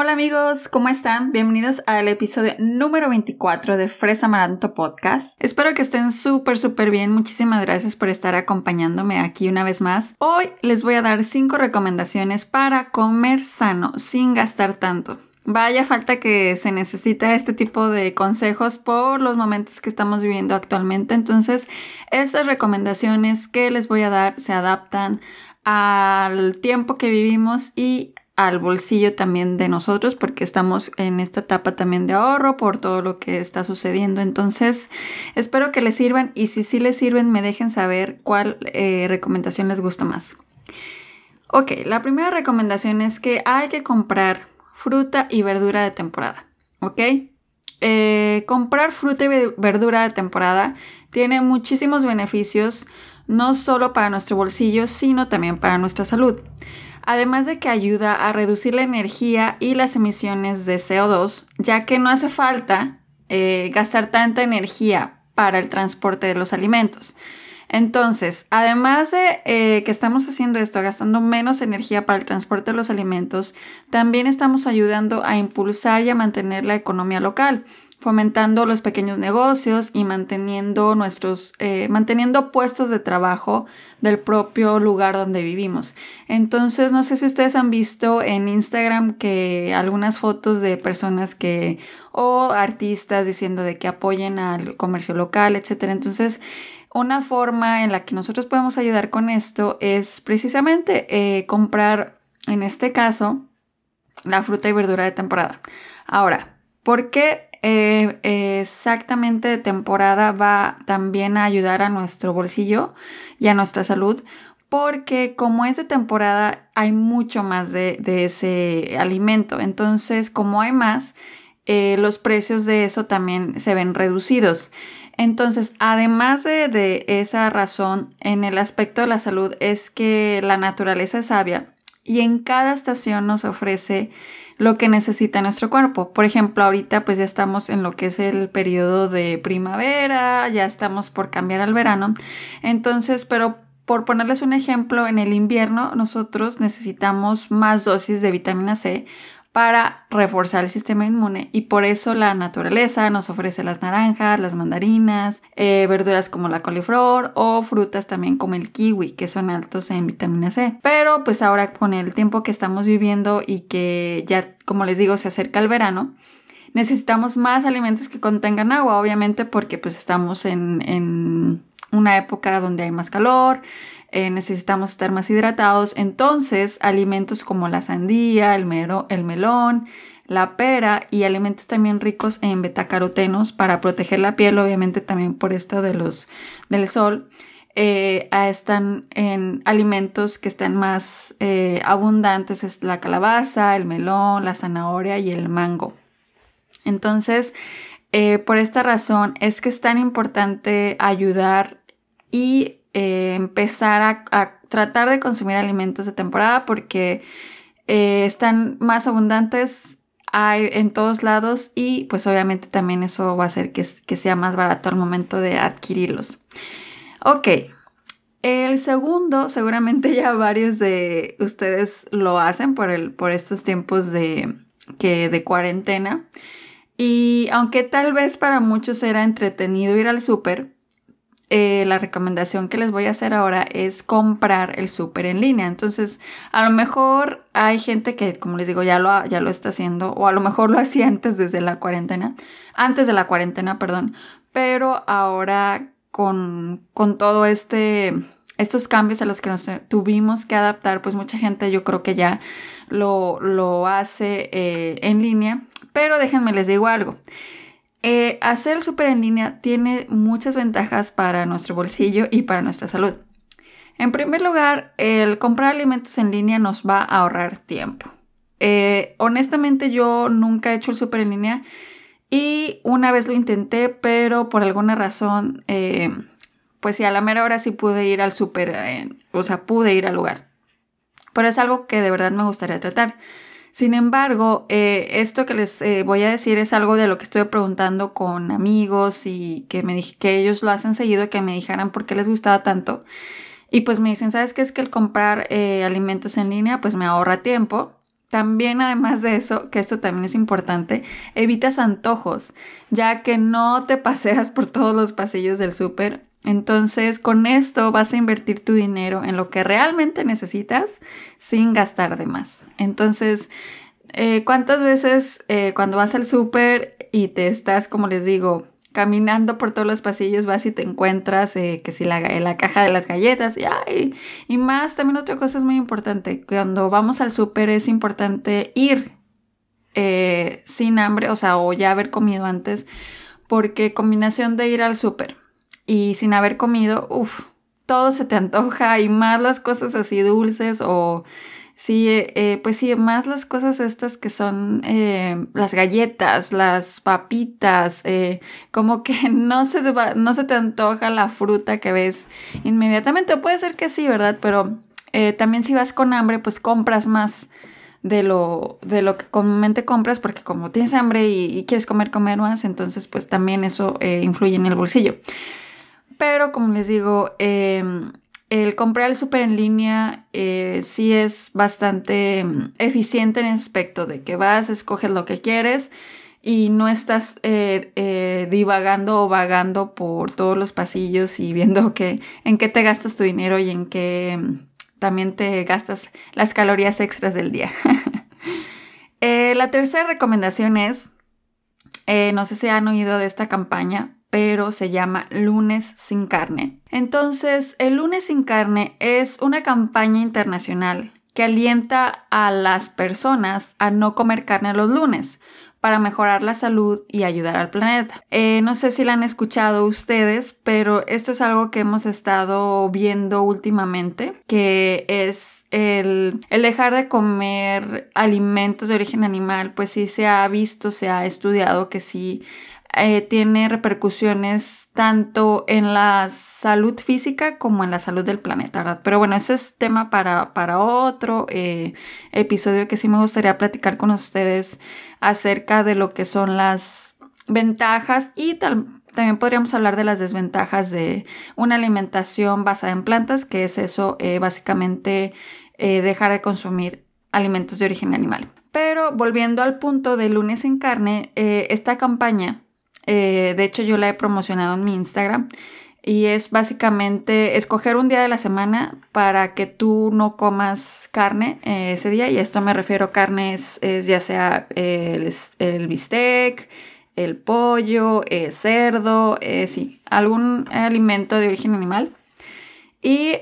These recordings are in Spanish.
Hola amigos, ¿cómo están? Bienvenidos al episodio número 24 de Fresa Amaranto Podcast. Espero que estén súper, súper bien. Muchísimas gracias por estar acompañándome aquí una vez más. Hoy les voy a dar 5 recomendaciones para comer sano sin gastar tanto. Vaya falta que se necesita este tipo de consejos por los momentos que estamos viviendo actualmente. Entonces, estas recomendaciones que les voy a dar se adaptan al tiempo que vivimos y al bolsillo también de nosotros porque estamos en esta etapa también de ahorro por todo lo que está sucediendo. Entonces, espero que les sirvan y si sí les sirven, me dejen saber cuál eh, recomendación les gusta más. Ok, la primera recomendación es que hay que comprar fruta y verdura de temporada. ¿Ok? Eh, comprar fruta y verdura de temporada tiene muchísimos beneficios, no solo para nuestro bolsillo, sino también para nuestra salud además de que ayuda a reducir la energía y las emisiones de CO2, ya que no hace falta eh, gastar tanta energía para el transporte de los alimentos. Entonces, además de eh, que estamos haciendo esto, gastando menos energía para el transporte de los alimentos, también estamos ayudando a impulsar y a mantener la economía local, fomentando los pequeños negocios y manteniendo nuestros, eh, manteniendo puestos de trabajo del propio lugar donde vivimos. Entonces, no sé si ustedes han visto en Instagram que algunas fotos de personas que, o artistas diciendo de que apoyen al comercio local, etcétera. Entonces, una forma en la que nosotros podemos ayudar con esto es precisamente eh, comprar, en este caso, la fruta y verdura de temporada. Ahora, ¿por qué eh, exactamente de temporada va también a ayudar a nuestro bolsillo y a nuestra salud, porque como es de temporada hay mucho más de, ese alimento. Entonces, como hay más, eh, los precios de eso también se ven reducidos. Entonces, además de, de, esa razón, en el aspecto de la salud es que la naturaleza es sabia y en cada estación nos ofrece lo que necesita nuestro cuerpo. Por ejemplo, ahorita pues ya estamos en lo que es el periodo de primavera, ya estamos por cambiar al verano. Entonces, pero por ponerles un ejemplo, en el invierno nosotros necesitamos más dosis de vitamina C para reforzar el sistema inmune y por eso la naturaleza nos ofrece las naranjas, las mandarinas, eh, verduras como la coliflor o frutas también como el kiwi que son altos en vitamina C. Pero pues ahora con el tiempo que estamos viviendo y que ya como les digo se acerca el verano, necesitamos más alimentos que contengan agua obviamente porque pues estamos en, en una época donde hay más calor, eh, necesitamos estar más hidratados. Entonces, alimentos como la sandía, el, el melón, la pera y alimentos también ricos en betacarotenos para proteger la piel, obviamente también por esto de los, del sol. Eh, están en alimentos que están más eh, abundantes, es la calabaza, el melón, la zanahoria y el mango. Entonces, por esta razón es que es tan importante ayudar y eh, empezar a, tratar de consumir alimentos de temporada porque eh, están más abundantes en todos lados y pues obviamente también eso va a hacer que, que sea más barato al momento de adquirirlos. Ok, el segundo, seguramente ya varios de ustedes lo hacen por, el, por estos tiempos de, que, de cuarentena. Y aunque tal vez para muchos era entretenido ir al súper, eh, la recomendación que les voy a hacer ahora es comprar el súper en línea. Entonces, a lo mejor hay gente que, como les digo, ya lo, ya lo está haciendo, o a lo mejor lo hacía antes desde la cuarentena, antes de la cuarentena, perdón, pero ahora con, con todo este, estos cambios a los que nos tuvimos que adaptar, pues mucha gente yo creo que ya lo, lo hace eh, en línea, pero déjenme les digo algo. Eh, hacer el súper en línea tiene muchas ventajas para nuestro bolsillo y para nuestra salud. En primer lugar, el comprar alimentos en línea nos va a ahorrar tiempo. Eh, honestamente yo nunca he hecho el súper en línea y una vez lo intenté, pero por alguna razón, eh, pues sí, a la mera hora sí pude ir al súper, o sea, pude ir al lugar. Pero es algo que de verdad me gustaría tratar. Sin embargo, eh, esto que les eh, voy a decir es algo de lo que estoy preguntando con amigos y que me que ellos lo hacen seguido, que me dijeran por qué les gustaba tanto. Y pues me dicen, ¿sabes qué? Es que el comprar eh, alimentos en línea pues me ahorra tiempo. También además de eso, que esto también es importante, evitas antojos, ya que no te paseas por todos los pasillos del súper. Entonces, con esto vas a invertir tu dinero en lo que realmente necesitas sin gastar de más. Entonces, eh, ¿cuántas veces eh, cuando vas al súper y te estás, como les digo, caminando por todos los pasillos vas y te encuentras eh, que si la, la, caja de las galletas y, y más también otra cosa es muy importante cuando vamos al súper es importante ir sin hambre o sea o ya haber comido antes porque combinación de ir al súper y sin haber comido uff todo se te antoja y más las cosas así dulces o Sí, eh, eh, pues sí, más las cosas estas que son eh, las galletas, las papitas, como que no se, no se te antoja la fruta que ves inmediatamente. puede ser que sí, ¿verdad? Pero también si vas con hambre, pues compras más de lo, de lo que comúnmente compras, porque como tienes hambre y quieres comer, comer más, entonces pues también eso influye en el bolsillo. Pero como les digo, em, el comprar el súper en línea eh, sí es bastante mm, eficiente en el aspecto de que vas, escoges lo que quieres y no estás eh, eh, divagando o vagando por todos los pasillos y viendo que, en qué te gastas tu dinero y en qué mm, también te gastas las calorías extras del día. la tercera recomendación es, no sé si han oído de esta campaña, pero se llama Lunes sin carne. Entonces, el Lunes sin carne es una campaña internacional que alienta a las personas a no comer carne los lunes para mejorar la salud y ayudar al planeta. Eh, no sé si la han escuchado ustedes, pero esto es algo que hemos estado viendo últimamente, que es el, el dejar de comer alimentos de origen animal, pues sí se ha visto, se ha estudiado que sí eh, tiene repercusiones tanto en la salud física como en la salud del planeta, ¿verdad? Pero bueno, ese es tema para, para otro eh, episodio que sí me gustaría platicar con ustedes acerca de lo que son las ventajas y también podríamos hablar de las desventajas de una alimentación basada en plantas, que es eso, eh, básicamente dejar de consumir alimentos de origen animal. Pero volviendo al punto de lunes en carne, esta campaña eh, de hecho, yo la he promocionado en mi Instagram. Y es básicamente escoger un día de la semana para que tú no comas carne eh, ese día. Y esto me refiero a carnes, es ya sea el, el bistec, el pollo, el cerdo, eh, sí, algún alimento de origen animal. Y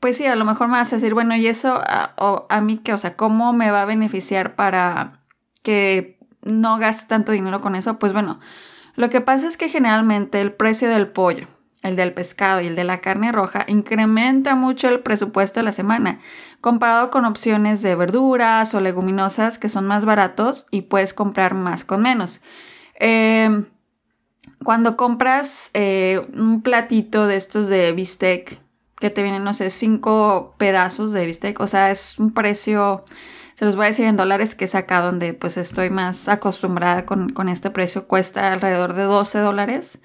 pues sí, a lo mejor me vas a decir, bueno, ¿y eso a, a mí qué? O sea, ¿cómo me va a beneficiar para que no gastes tanto dinero con eso, pues bueno, lo que pasa es que generalmente el precio del pollo, el del pescado y el de la carne roja incrementa mucho el presupuesto de la semana, comparado con opciones de verduras o leguminosas que son más baratos y puedes comprar más con menos. Em, cuando compras eh, un platito de estos de bistec, que te vienen, no sé, cinco pedazos de bistec, o sea, es un precio se los voy a decir en dólares, que es acá donde pues estoy más acostumbrada con, este precio. Cuesta alrededor de 12 dólares,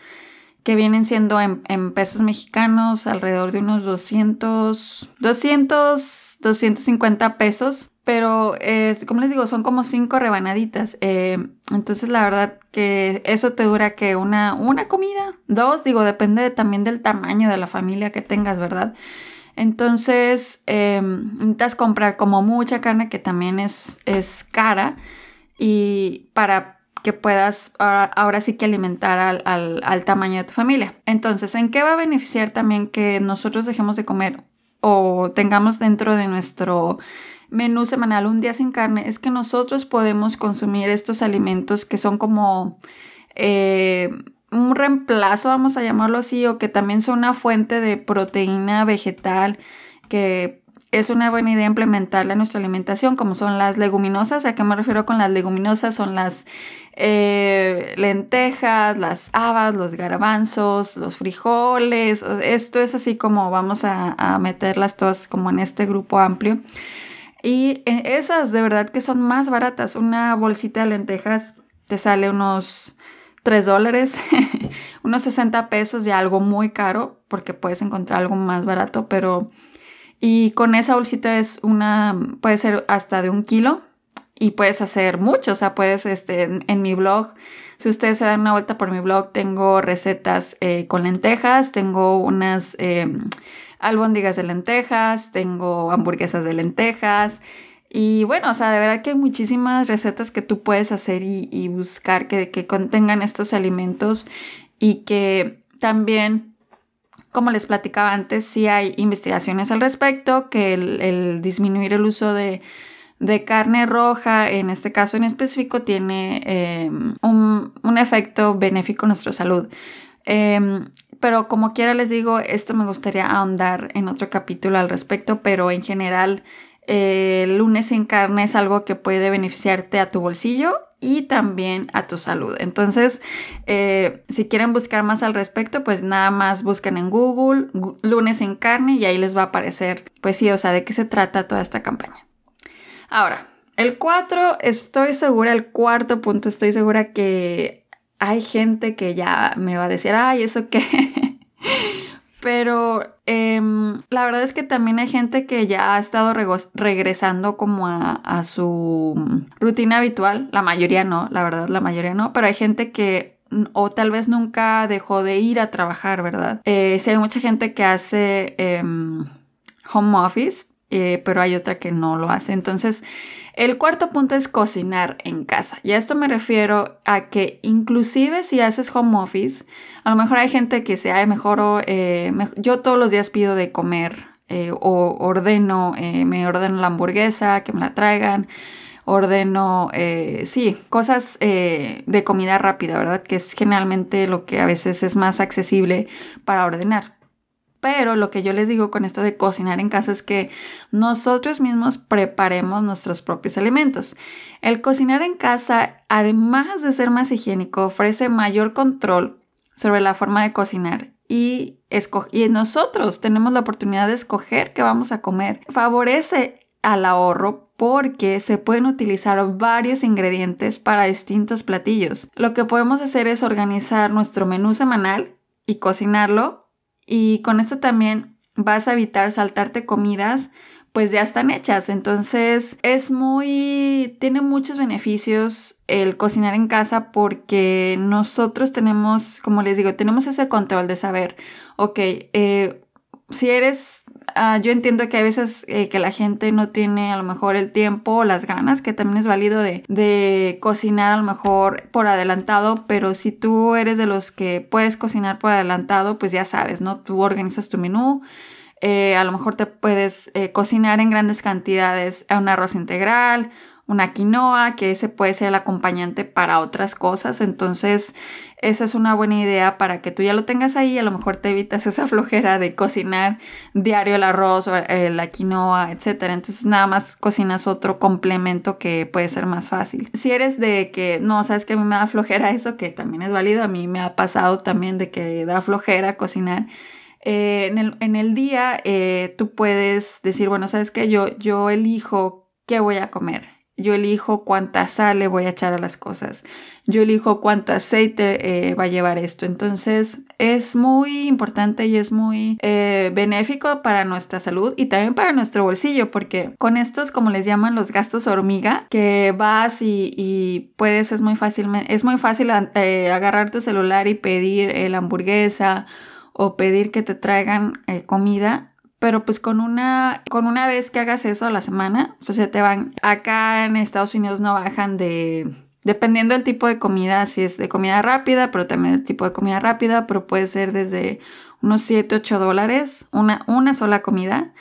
que vienen siendo en, pesos mexicanos alrededor de unos 200, 200, 250 pesos. Pero, eh, como les digo, son como cinco rebanaditas. Eh, entonces, la verdad que eso te dura que una, una comida, dos, digo, depende también del tamaño de la familia que tengas, ¿verdad? Entonces, em, necesitas comprar como mucha carne que también es, es cara y para que puedas ahora, sí que alimentar al, al, tamaño de tu familia. Entonces, ¿en qué va a beneficiar también que nosotros dejemos de comer o tengamos dentro de nuestro menú semanal un día sin carne? Es que nosotros podemos consumir estos alimentos que son como... Eh, un reemplazo, vamos a llamarlo así, o que también son una fuente de proteína vegetal que es una buena idea implementarla en nuestra alimentación, como son las leguminosas. ¿A qué me refiero con las leguminosas? Son las eh, lentejas, las habas, los garbanzos, los frijoles. Esto es así como vamos a, a meterlas todas como en este grupo amplio. Y eh, esas de verdad que son más baratas. Una bolsita de lentejas te sale unos 3 dólares, unos 60 pesos de algo muy caro, porque puedes encontrar algo más barato, pero... Y con esa bolsita es una, puede ser hasta de un kilo y puedes hacer mucho, o sea, puedes, este, en, mi blog, si ustedes se dan una vuelta por mi blog, tengo recetas eh, con lentejas, tengo unas eh, albóndigas de lentejas, tengo hamburguesas de lentejas, y bueno, o sea, de verdad que hay muchísimas recetas que tú puedes hacer y, buscar que, contengan estos alimentos y que también, como les platicaba antes, sí hay investigaciones al respecto, que el, disminuir el uso de, carne roja, en este caso en específico, tiene em, un, efecto benéfico en nuestra salud. Em, pero como quiera les digo, esto me gustaría ahondar en otro capítulo al respecto, pero en general lunes sin carne es algo que puede beneficiarte a tu bolsillo y también a tu salud. Entonces, eh, si quieren buscar más al respecto, pues nada más buscan en Google lunes sin carne y ahí les va a aparecer, pues sí, o sea, de qué se trata toda esta campaña. Ahora, el 4, estoy segura, el cuarto punto, estoy segura que hay gente que ya me va a decir, ay, eso qué. Pero em, la verdad es que también hay gente que ya ha estado regresando como a, su rutina habitual. La mayoría no, la verdad, la mayoría no. Pero hay gente que o tal vez nunca dejó de ir a trabajar, ¿verdad? Eh, sí hay mucha gente que hace em, home office, eh, pero hay otra que no lo hace. Entonces, el cuarto punto es cocinar en casa. Y a esto me refiero a que inclusive si haces home office, a lo mejor hay gente que sea mejor, eh, yo todos los días pido de comer eh, o ordeno, me ordeno la hamburguesa, que me la traigan, ordeno, sí, cosas de comida rápida, ¿verdad? Que es generalmente lo que a veces es más accesible para ordenar. Pero lo que yo les digo con esto de cocinar en casa es que nosotros mismos preparemos nuestros propios alimentos. El cocinar en casa, además de ser más higiénico, ofrece mayor control sobre la forma de cocinar y, y nosotros tenemos la oportunidad de escoger qué vamos a comer. Favorece al ahorro porque se pueden utilizar varios ingredientes para distintos platillos. Lo que podemos hacer es organizar nuestro menú semanal y cocinarlo y con esto también vas a evitar saltarte comidas pues ya están hechas. Entonces es muy, tiene muchos beneficios el cocinar en casa porque nosotros tenemos, como les digo, tenemos ese control de saber, ok, eh, si eres Ah, yo entiendo que hay veces eh, que la gente no tiene a lo mejor el tiempo o las ganas, que también es válido de, de, cocinar a lo mejor por adelantado, pero si tú eres de los que puedes cocinar por adelantado, pues ya sabes, ¿no? Tú organizas tu menú. Eh, a lo mejor te puedes eh, cocinar en grandes cantidades un arroz integral, una quinoa, que ese puede ser el acompañante para otras cosas. Entonces, esa es una buena idea para que tú ya lo tengas ahí. A lo mejor te evitas esa flojera de cocinar diario el arroz o eh, la quinoa, etc. Entonces, nada más cocinas otro complemento que puede ser más fácil. Si eres de que no, sabes que a mí me da flojera eso, que también es válido. A mí me ha pasado también de que da flojera cocinar. Eh, en, el, día eh, tú puedes decir, bueno, sabes que yo, yo elijo qué voy a comer yo elijo cuánta sal le voy a echar a las cosas. Yo elijo cuánto aceite eh, va a llevar esto. Entonces es muy importante y es muy eh, benéfico para nuestra salud y también para nuestro bolsillo porque con estos, como les llaman, los gastos hormiga, que vas y, puedes, es muy fácil, es muy fácil eh, agarrar tu celular y pedir la hamburguesa o pedir que te traigan comida pero pues con una, con una vez que hagas eso a la semana, pues se te van. Acá en Estados Unidos no bajan de, dependiendo del tipo de comida, si es de comida rápida, pero también el tipo de comida rápida, pero puede ser desde unos 7, 8 dólares, una, una sola comida,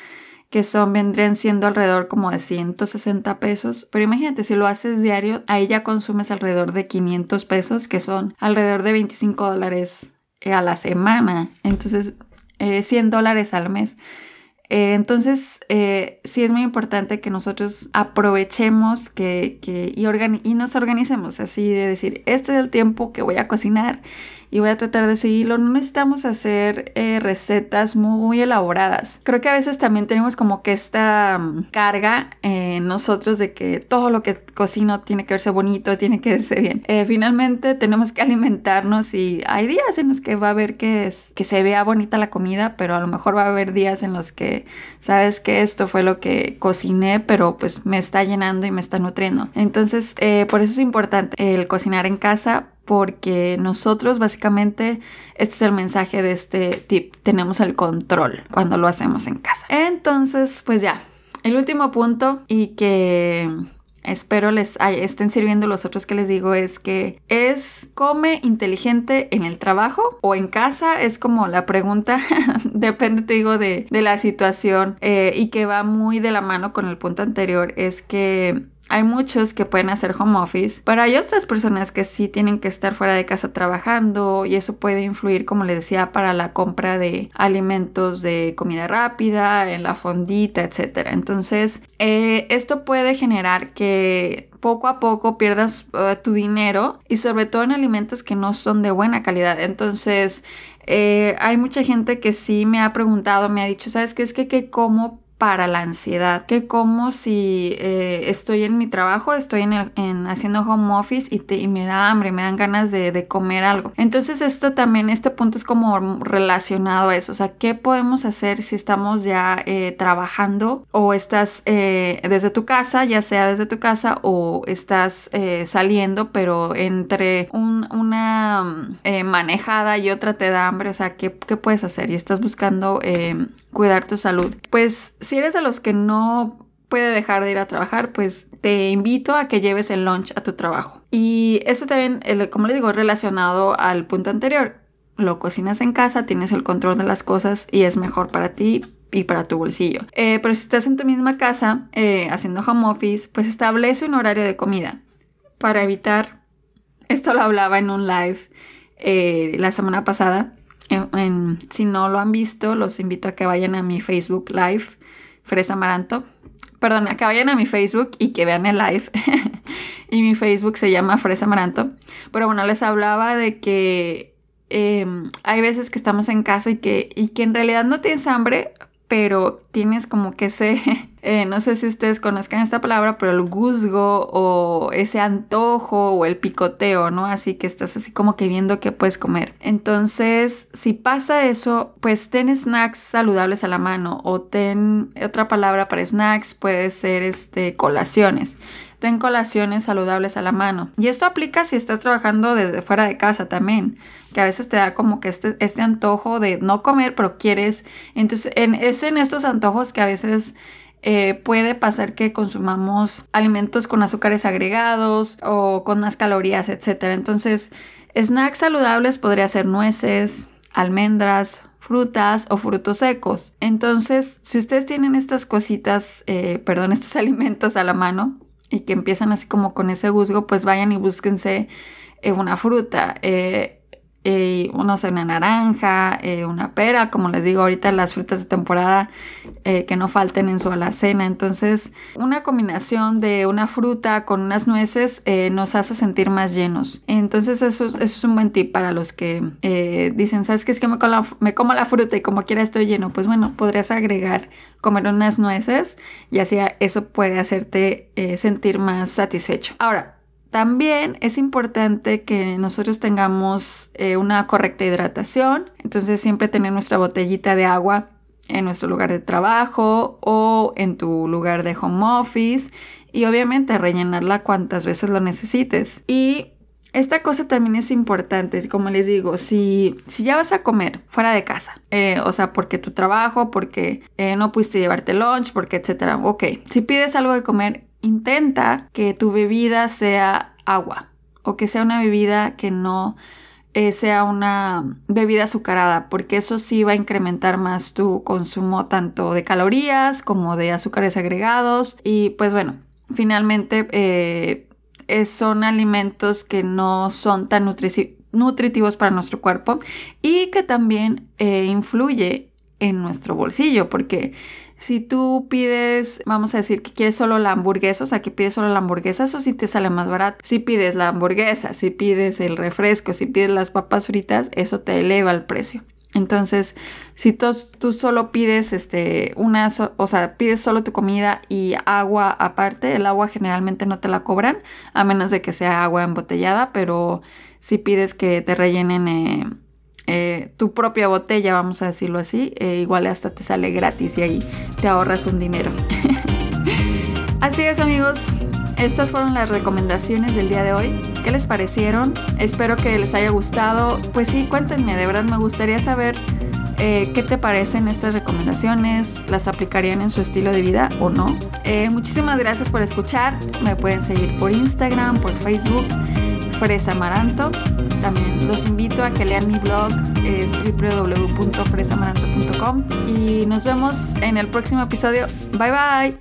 que son, vendrían siendo alrededor como de 160 pesos. Pero imagínate, si lo haces diario, ahí ya consumes alrededor de 500 pesos, que son alrededor de 25 dólares a la semana. Entonces, 100 eh, dólares al mes. Eh, entonces, eh, sí es muy importante que nosotros aprovechemos que, y, y, nos organicemos así de decir, este es el tiempo que voy a cocinar y voy a tratar de seguirlo. No necesitamos hacer eh, recetas muy elaboradas. Creo que a veces también tenemos como que esta mm, carga en nosotros de que todo lo que cocino tiene que verse bonito, tiene que verse bien. Eh, finalmente tenemos que alimentarnos y hay días en los que va a haber que, que se vea bonita la comida, pero a lo mejor va a haber días en los que sabes que esto fue lo que cociné, pero pues me está llenando y me está nutriendo. Entonces, eh, por eso es importante el cocinar en casa porque nosotros básicamente, este es el mensaje de este tip, tenemos el control cuando lo hacemos en casa. Entonces, pues ya, el último punto y que espero les estén sirviendo los otros que les digo es que es come inteligente en el trabajo o en casa es como la pregunta depende te digo de, la situación eh, y que va muy de la mano con el punto anterior es que hay muchos que pueden hacer home office, pero hay otras personas que sí tienen que estar fuera de casa trabajando y eso puede influir, como les decía, para la compra de alimentos de comida rápida, en la fondita, etc. Entonces, eh, esto puede generar que poco a poco pierdas eh, tu dinero y sobre todo en alimentos que no son de buena calidad. Entonces, eh, hay mucha gente que sí me ha preguntado, me ha dicho, ¿sabes qué es que qué como para la ansiedad, que como si eh, estoy en mi trabajo, estoy en, haciendo home office y, te, me da hambre, me dan ganas de, comer algo. Entonces esto también, este punto es como relacionado a eso, o sea, ¿qué podemos hacer si estamos ya eh, trabajando o estás eh, desde tu casa, ya sea desde tu casa o estás saliendo, pero entre una manejada y otra te da hambre, o sea, ¿qué, qué puedes hacer? Y estás buscando cuidar tu salud. Pues si eres de los que no puede dejar de ir a trabajar, pues te invito a que lleves el lunch a tu trabajo. Y eso también, como les digo, relacionado al punto anterior. Lo cocinas en casa, tienes el control de las cosas y es mejor para ti y para tu bolsillo. Eh, pero si estás en tu misma casa eh, haciendo home office, pues establece un horario de comida para evitar, esto lo hablaba en un live eh, la semana pasada, si no lo han visto, los invito a que vayan a mi Facebook Live, Fresa Amaranto. Perdón, a que vayan a mi Facebook y que vean el live. y mi Facebook se llama Fresa Amaranto. Pero bueno, les hablaba de que em, hay veces que estamos en casa y que, y que en realidad no tienes hambre, pero tienes como que ese, eh, no sé si ustedes conozcan esta palabra, pero el guzgo o ese antojo o el picoteo, ¿no? Así que estás así como que viendo qué puedes comer. Entonces, si pasa eso, pues ten snacks saludables a la mano o ten otra palabra para snacks, puede ser este colaciones ten colaciones saludables a la mano. Y esto aplica si estás trabajando desde fuera de casa también, que a veces te da como que este, este antojo de no comer, pero quieres. Entonces, en, es en estos antojos que a veces eh, puede pasar que consumamos alimentos con azúcares agregados o con más calorías, etc. Entonces, snacks saludables podría ser nueces, almendras, frutas o frutos secos. Entonces, si ustedes tienen estas cositas, eh, perdón, estos alimentos a la mano, y que empiezan así como con ese guzgo, pues vayan y búsquense eh, una fruta. Eh, eh, uno una naranja, eh, una pera, como les digo ahorita las frutas de temporada que no falten en su alacena. Entonces, una combinación de una fruta con unas nueces nos hace sentir más llenos. Entonces, eso, es un buen tip para los que dicen, ¿sabes qué? Es que me como, la, me como la fruta y como quiera estoy lleno. Pues bueno, podrías agregar comer unas nueces y así eso puede hacerte sentir más satisfecho. Ahora, también es importante que nosotros tengamos eh, una correcta hidratación, entonces siempre tener nuestra botellita de agua en nuestro lugar de trabajo o en tu lugar de home office y obviamente rellenarla cuantas veces lo necesites. Y esta cosa también es importante, como les digo, si, si ya vas a comer fuera de casa, eh, o sea, porque tu trabajo, porque eh, no pudiste llevarte lunch, porque etcétera, ok, si pides algo de comer, intenta que tu bebida sea agua o que sea una bebida que no eh, sea una bebida azucarada, porque eso sí va a incrementar más tu consumo tanto de calorías como de azúcares agregados. Y pues bueno, finalmente eh, son alimentos que no son tan nutritivos para nuestro cuerpo y que también eh, influye en nuestro bolsillo, porque Si tú pides, vamos a decir que quieres solo la hamburguesa, o sea, que pides solo la hamburguesa, eso sí te sale más barato. Si pides la hamburguesa, si pides el refresco, si pides las papas fritas, eso te eleva el precio. Entonces, si tú, solo pides este una, o sea, pides solo tu comida y agua aparte, el agua generalmente no te la cobran, a menos de que sea agua embotellada, pero si pides que te rellenen eh, eh, tu propia botella, vamos a decirlo así, eh, igual hasta te sale gratis y ahí te ahorras un dinero. así es amigos, estas fueron las recomendaciones del día de hoy. ¿Qué les parecieron? Espero que les haya gustado. Pues sí, cuéntenme, de verdad me gustaría saber eh, qué te parecen estas recomendaciones, las aplicarían en su estilo de vida o no. Muchísimas gracias por escuchar. Me pueden seguir por Instagram, por Facebook, Fresa Amaranto. También los invito a que lean mi blog, es www.fresamaranto.com. Y nos vemos en el próximo episodio. Bye bye.